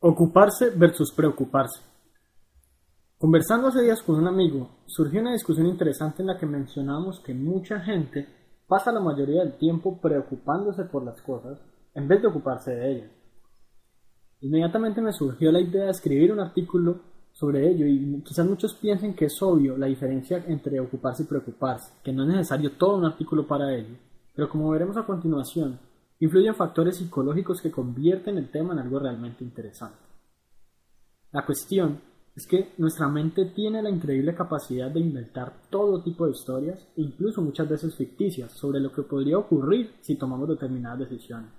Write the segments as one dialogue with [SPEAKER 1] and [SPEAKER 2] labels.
[SPEAKER 1] Ocuparse versus preocuparse. Conversando hace días con un amigo, surgió una discusión interesante en la que mencionamos que mucha gente pasa la mayoría del tiempo preocupándose por las cosas en vez de ocuparse de ellas. Inmediatamente me surgió la idea de escribir un artículo sobre ello y quizás muchos piensen que es obvio la diferencia entre ocuparse y preocuparse, que no es necesario todo un artículo para ello, pero como veremos a continuación, influyen factores psicológicos que convierten el tema en algo realmente interesante. La cuestión es que nuestra mente tiene la increíble capacidad de inventar todo tipo de historias, incluso muchas veces ficticias, sobre lo que podría ocurrir si tomamos determinadas decisiones.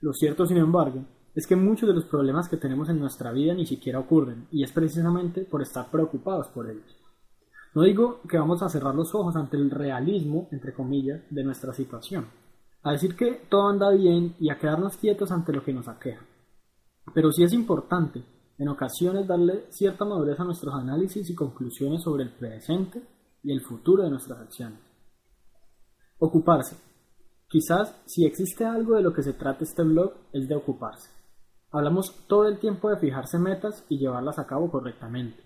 [SPEAKER 1] Lo cierto, sin embargo, es que muchos de los problemas que tenemos en nuestra vida ni siquiera ocurren, y es precisamente por estar preocupados por ellos. No digo que vamos a cerrar los ojos ante el realismo, entre comillas, de nuestra situación, a decir que todo anda bien y a quedarnos quietos ante lo que nos aqueja. Pero sí es importante, en ocasiones, darle cierta madurez a nuestros análisis y conclusiones sobre el presente y el futuro de nuestras acciones. Ocuparse. Quizás, si existe algo de lo que se trata este blog, es de ocuparse. Hablamos todo el tiempo de fijarse metas y llevarlas a cabo correctamente,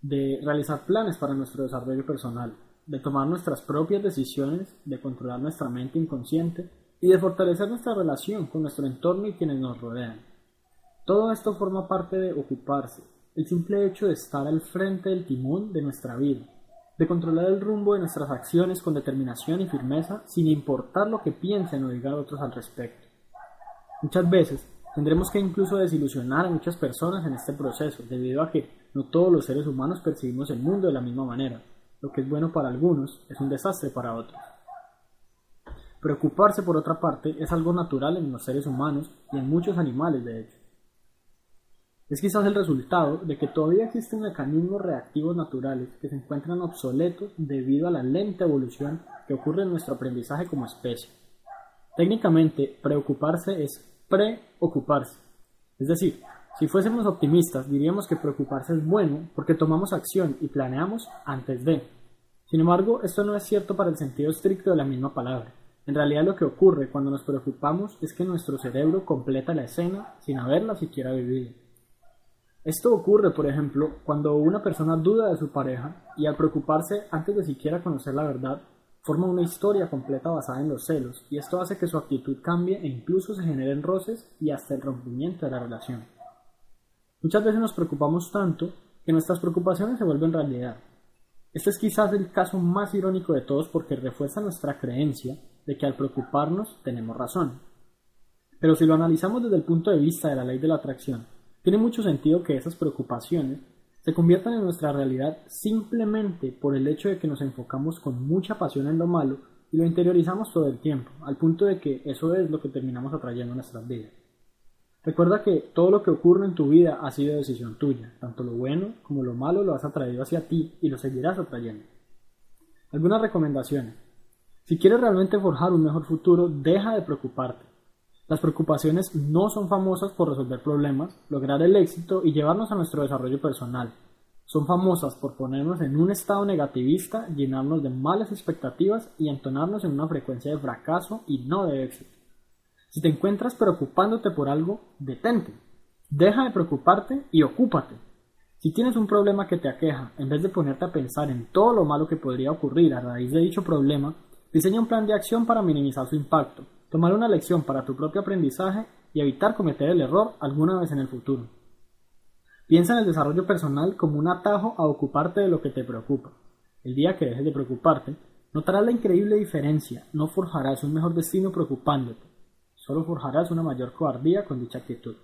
[SPEAKER 1] de realizar planes para nuestro desarrollo personal, de tomar nuestras propias decisiones, de controlar nuestra mente inconsciente y de fortalecer nuestra relación con nuestro entorno y quienes nos rodean. Todo esto forma parte de ocuparse, el simple hecho de estar al frente del timón de nuestra vida, de controlar el rumbo de nuestras acciones con determinación y firmeza sin importar lo que piensen o digan otros al respecto. Muchas veces tendremos que incluso desilusionar a muchas personas en este proceso, debido a que no todos los seres humanos percibimos el mundo de la misma manera, lo que es bueno para algunos es un desastre para otros. Preocuparse, por otra parte, es algo natural en los seres humanos y en muchos animales, de hecho. Es quizás el resultado de que todavía existen mecanismos reactivos naturales que se encuentran obsoletos debido a la lenta evolución que ocurre en nuestro aprendizaje como especie. Técnicamente, preocuparse es preocuparse. Es decir, si fuésemos optimistas, diríamos que preocuparse es bueno porque tomamos acción y planeamos antes de. Sin embargo, esto no es cierto para el sentido estricto de la misma palabra. En realidad lo que ocurre cuando nos preocupamos es que nuestro cerebro completa la escena sin haberla siquiera vivido. Esto ocurre, por ejemplo, cuando una persona duda de su pareja y al preocuparse antes de siquiera conocer la verdad, forma una historia completa basada en los celos, y esto hace que su actitud cambie e incluso se generen roces y hasta el rompimiento de la relación. Muchas veces nos preocupamos tanto que nuestras preocupaciones se vuelven realidad. Este es quizás el caso más irónico de todos porque refuerza nuestra creencia de que al preocuparnos tenemos razón. Pero si lo analizamos desde el punto de vista de la ley de la atracción, tiene mucho sentido que esas preocupaciones se conviertan en nuestra realidad simplemente por el hecho de que nos enfocamos con mucha pasión en lo malo y lo interiorizamos todo el tiempo, al punto de que eso es lo que terminamos atrayendo en nuestras vidas. Recuerda que todo lo que ocurre en tu vida ha sido decisión tuya, tanto lo bueno como lo malo lo has atraído hacia ti y lo seguirás atrayendo. Algunas recomendaciones. Si quieres realmente forjar un mejor futuro, deja de preocuparte. Las preocupaciones no son famosas por resolver problemas, lograr el éxito y llevarnos a nuestro desarrollo personal. Son famosas por ponernos en un estado negativista, llenarnos de malas expectativas y entonarnos en una frecuencia de fracaso y no de éxito. Si te encuentras preocupándote por algo, detente. Deja de preocuparte y ocúpate. Si tienes un problema que te aqueja, en vez de ponerte a pensar en todo lo malo que podría ocurrir a raíz de dicho problema, diseña un plan de acción para minimizar su impacto, tomar una lección para tu propio aprendizaje y evitar cometer el error alguna vez en el futuro. Piensa en el desarrollo personal como un atajo a ocuparte de lo que te preocupa. El día que dejes de preocuparte, notarás la increíble diferencia, no forjarás un mejor destino preocupándote, Solo forjarás una mayor cobardía con dicha actitud.